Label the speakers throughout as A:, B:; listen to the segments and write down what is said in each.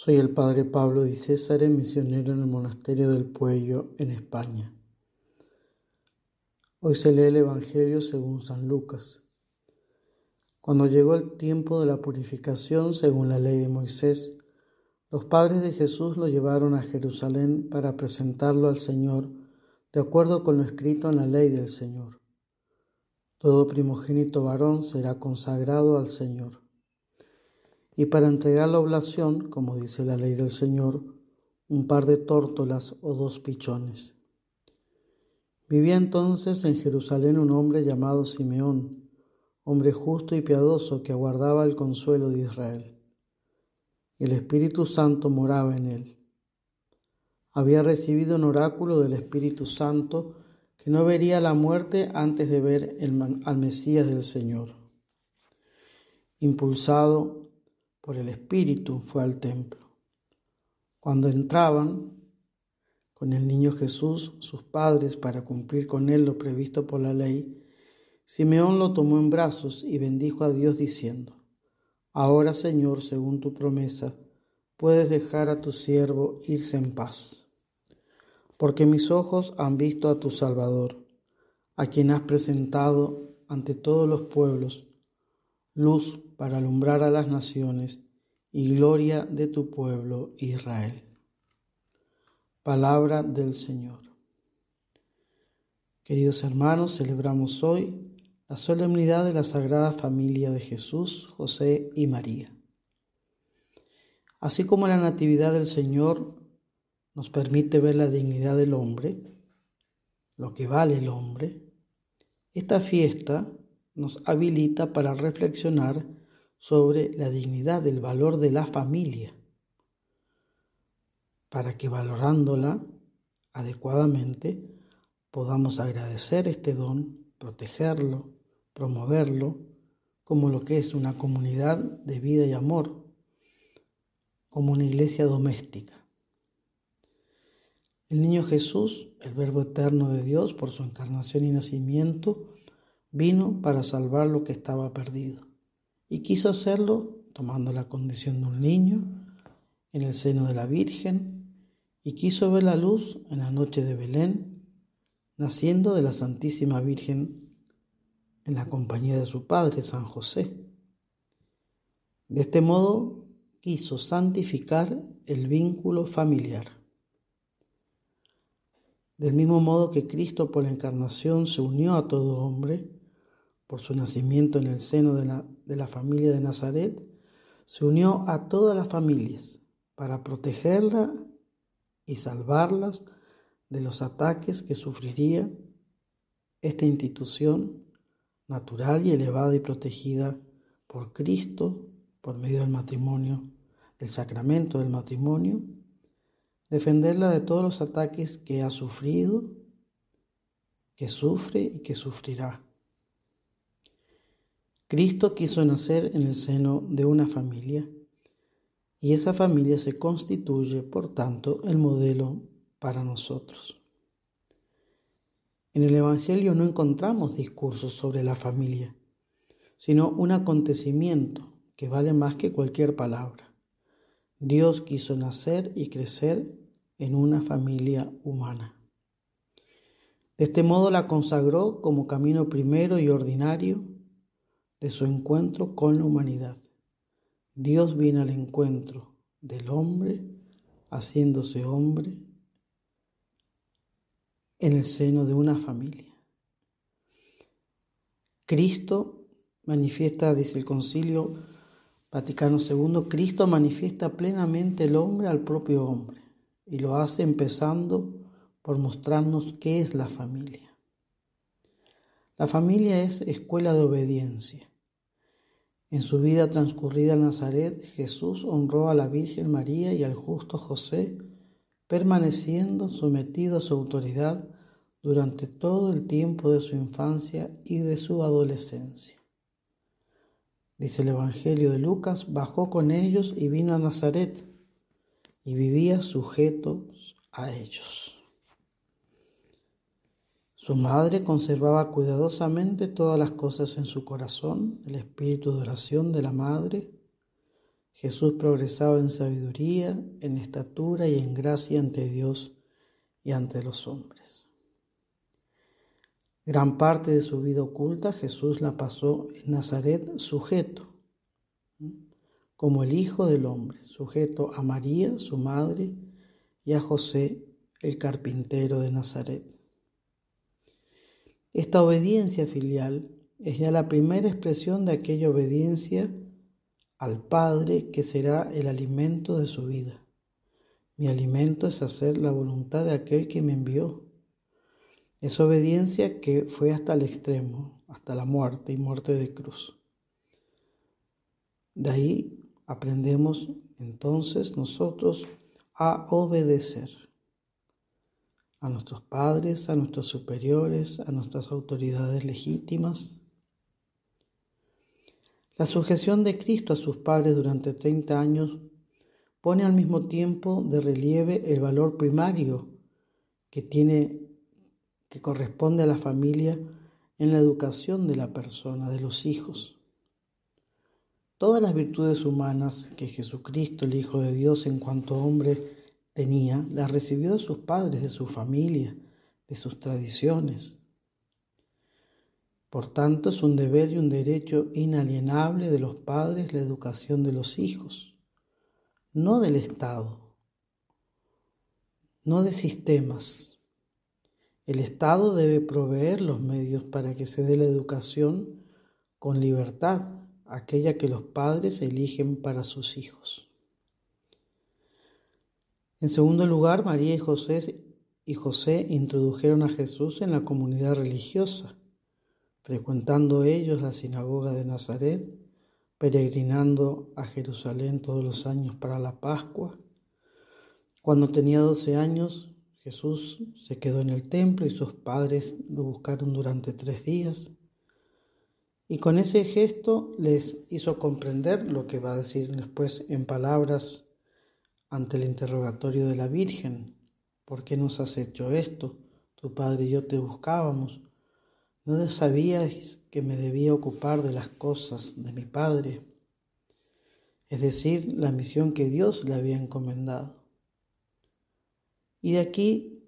A: Soy el padre Pablo Di César, misionero en el monasterio del Puello, en España. Hoy se lee el Evangelio según San Lucas. Cuando llegó el tiempo de la purificación según la ley de Moisés, los padres de Jesús lo llevaron a Jerusalén para presentarlo al Señor de acuerdo con lo escrito en la ley del Señor. Todo primogénito varón será consagrado al Señor y para entregar la oblación, como dice la ley del Señor, un par de tórtolas o dos pichones. Vivía entonces en Jerusalén un hombre llamado Simeón, hombre justo y piadoso que aguardaba el consuelo de Israel. El Espíritu Santo moraba en él. Había recibido un oráculo del Espíritu Santo que no vería la muerte antes de ver al Mesías del Señor. Impulsado por el Espíritu fue al templo. Cuando entraban con el niño Jesús, sus padres, para cumplir con él lo previsto por la ley, Simeón lo tomó en brazos y bendijo a Dios diciendo, Ahora Señor, según tu promesa, puedes dejar a tu siervo irse en paz, porque mis ojos han visto a tu Salvador, a quien has presentado ante todos los pueblos luz para alumbrar a las naciones y gloria de tu pueblo Israel. Palabra del Señor. Queridos hermanos, celebramos hoy la solemnidad de la Sagrada Familia de Jesús, José y María. Así como la Natividad del Señor nos permite ver la dignidad del hombre, lo que vale el hombre, esta fiesta nos habilita para reflexionar sobre la dignidad del valor de la familia, para que valorándola adecuadamente podamos agradecer este don, protegerlo, promoverlo como lo que es una comunidad de vida y amor, como una iglesia doméstica. El niño Jesús, el Verbo eterno de Dios por su encarnación y nacimiento, Vino para salvar lo que estaba perdido y quiso hacerlo tomando la condición de un niño en el seno de la Virgen y quiso ver la luz en la noche de Belén, naciendo de la Santísima Virgen en la compañía de su padre San José. De este modo quiso santificar el vínculo familiar. Del mismo modo que Cristo por la encarnación se unió a todo hombre, por su nacimiento en el seno de la, de la familia de Nazaret, se unió a todas las familias para protegerla y salvarlas de los ataques que sufriría esta institución natural y elevada y protegida por Cristo por medio del matrimonio, del sacramento del matrimonio, defenderla de todos los ataques que ha sufrido, que sufre y que sufrirá. Cristo quiso nacer en el seno de una familia y esa familia se constituye, por tanto, el modelo para nosotros. En el Evangelio no encontramos discursos sobre la familia, sino un acontecimiento que vale más que cualquier palabra. Dios quiso nacer y crecer en una familia humana. De este modo la consagró como camino primero y ordinario de su encuentro con la humanidad. Dios viene al encuentro del hombre, haciéndose hombre en el seno de una familia. Cristo manifiesta, dice el concilio Vaticano II, Cristo manifiesta plenamente el hombre al propio hombre y lo hace empezando por mostrarnos qué es la familia. La familia es escuela de obediencia. En su vida transcurrida en Nazaret, Jesús honró a la Virgen María y al justo José, permaneciendo sometido a su autoridad durante todo el tiempo de su infancia y de su adolescencia. Dice el Evangelio de Lucas, bajó con ellos y vino a Nazaret y vivía sujeto a ellos. Su madre conservaba cuidadosamente todas las cosas en su corazón, el espíritu de oración de la madre. Jesús progresaba en sabiduría, en estatura y en gracia ante Dios y ante los hombres. Gran parte de su vida oculta Jesús la pasó en Nazaret sujeto, como el Hijo del Hombre, sujeto a María, su madre, y a José, el carpintero de Nazaret. Esta obediencia filial es ya la primera expresión de aquella obediencia al Padre que será el alimento de su vida. Mi alimento es hacer la voluntad de aquel que me envió. Es obediencia que fue hasta el extremo, hasta la muerte y muerte de cruz. De ahí aprendemos entonces nosotros a obedecer a nuestros padres, a nuestros superiores, a nuestras autoridades legítimas la sujeción de Cristo a sus padres durante 30 años pone al mismo tiempo de relieve el valor primario que tiene que corresponde a la familia en la educación de la persona, de los hijos. Todas las virtudes humanas que Jesucristo, el Hijo de Dios, en cuanto hombre tenía, las recibió de sus padres, de su familia, de sus tradiciones. Por tanto, es un deber y un derecho inalienable de los padres la educación de los hijos, no del Estado, no de sistemas. El Estado debe proveer los medios para que se dé la educación con libertad, aquella que los padres eligen para sus hijos. En segundo lugar, María y José, y José introdujeron a Jesús en la comunidad religiosa frecuentando ellos la sinagoga de Nazaret, peregrinando a Jerusalén todos los años para la Pascua. Cuando tenía doce años, Jesús se quedó en el templo y sus padres lo buscaron durante tres días. Y con ese gesto les hizo comprender lo que va a decir después en palabras ante el interrogatorio de la Virgen. ¿Por qué nos has hecho esto? Tu padre y yo te buscábamos. ¿No sabíais que me debía ocupar de las cosas de mi Padre? Es decir, la misión que Dios le había encomendado. Y de aquí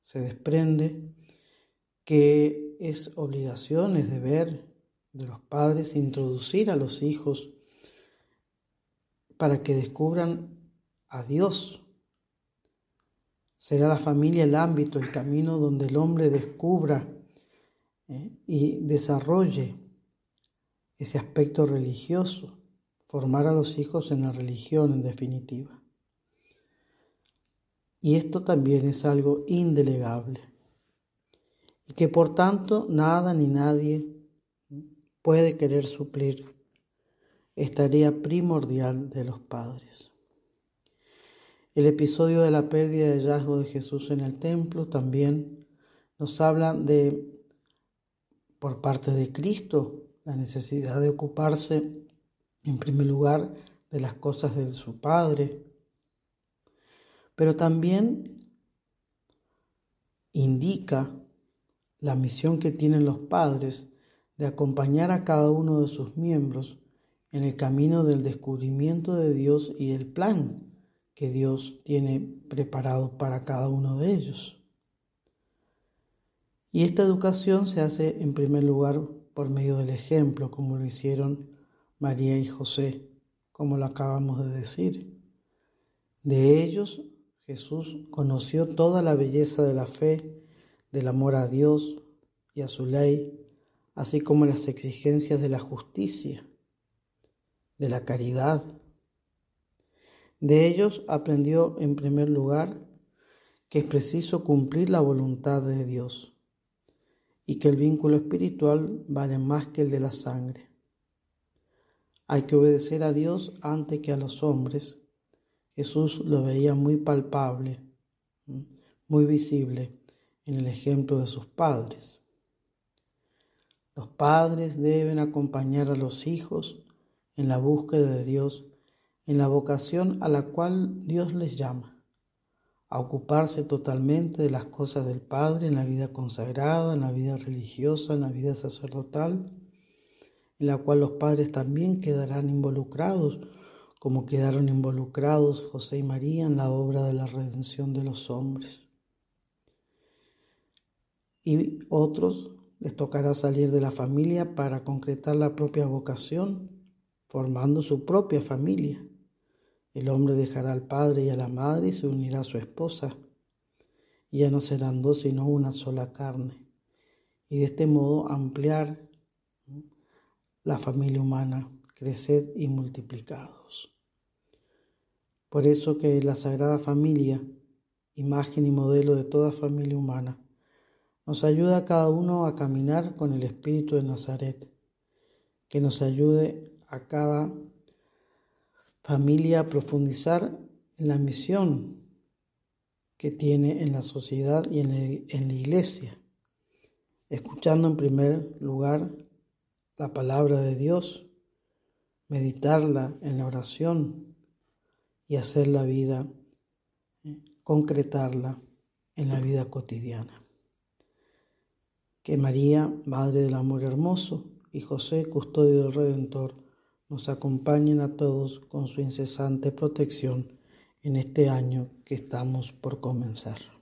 A: se desprende que es obligación, es deber de los padres introducir a los hijos para que descubran a Dios. Será la familia el ámbito, el camino donde el hombre descubra ¿eh? y desarrolle ese aspecto religioso, formar a los hijos en la religión en definitiva. Y esto también es algo indelegable y que por tanto nada ni nadie puede querer suplir esta tarea primordial de los padres. El episodio de la pérdida de hallazgo de Jesús en el templo también nos habla de por parte de Cristo la necesidad de ocuparse en primer lugar de las cosas de su Padre, pero también indica la misión que tienen los padres de acompañar a cada uno de sus miembros en el camino del descubrimiento de Dios y el plan que Dios tiene preparado para cada uno de ellos. Y esta educación se hace en primer lugar por medio del ejemplo, como lo hicieron María y José, como lo acabamos de decir. De ellos Jesús conoció toda la belleza de la fe, del amor a Dios y a su ley, así como las exigencias de la justicia, de la caridad. De ellos aprendió en primer lugar que es preciso cumplir la voluntad de Dios y que el vínculo espiritual vale más que el de la sangre. Hay que obedecer a Dios antes que a los hombres. Jesús lo veía muy palpable, muy visible en el ejemplo de sus padres. Los padres deben acompañar a los hijos en la búsqueda de Dios, en la vocación a la cual Dios les llama a ocuparse totalmente de las cosas del Padre en la vida consagrada, en la vida religiosa, en la vida sacerdotal, en la cual los padres también quedarán involucrados como quedaron involucrados José y María en la obra de la redención de los hombres. Y otros les tocará salir de la familia para concretar la propia vocación, formando su propia familia. El hombre dejará al padre y a la madre y se unirá a su esposa. Y ya no serán dos sino una sola carne. Y de este modo ampliar la familia humana, creced y multiplicados. Por eso que la Sagrada Familia, imagen y modelo de toda familia humana, nos ayuda a cada uno a caminar con el Espíritu de Nazaret, que nos ayude a cada familia profundizar en la misión que tiene en la sociedad y en la, iglesia, escuchando en primer lugar la palabra de Dios, meditarla en la oración y hacer la vida, concretarla en la vida cotidiana. Que María, Madre del Amor Hermoso, y José, Custodio del Redentor, nos acompañen a todos con su incesante protección en este año que estamos por comenzar.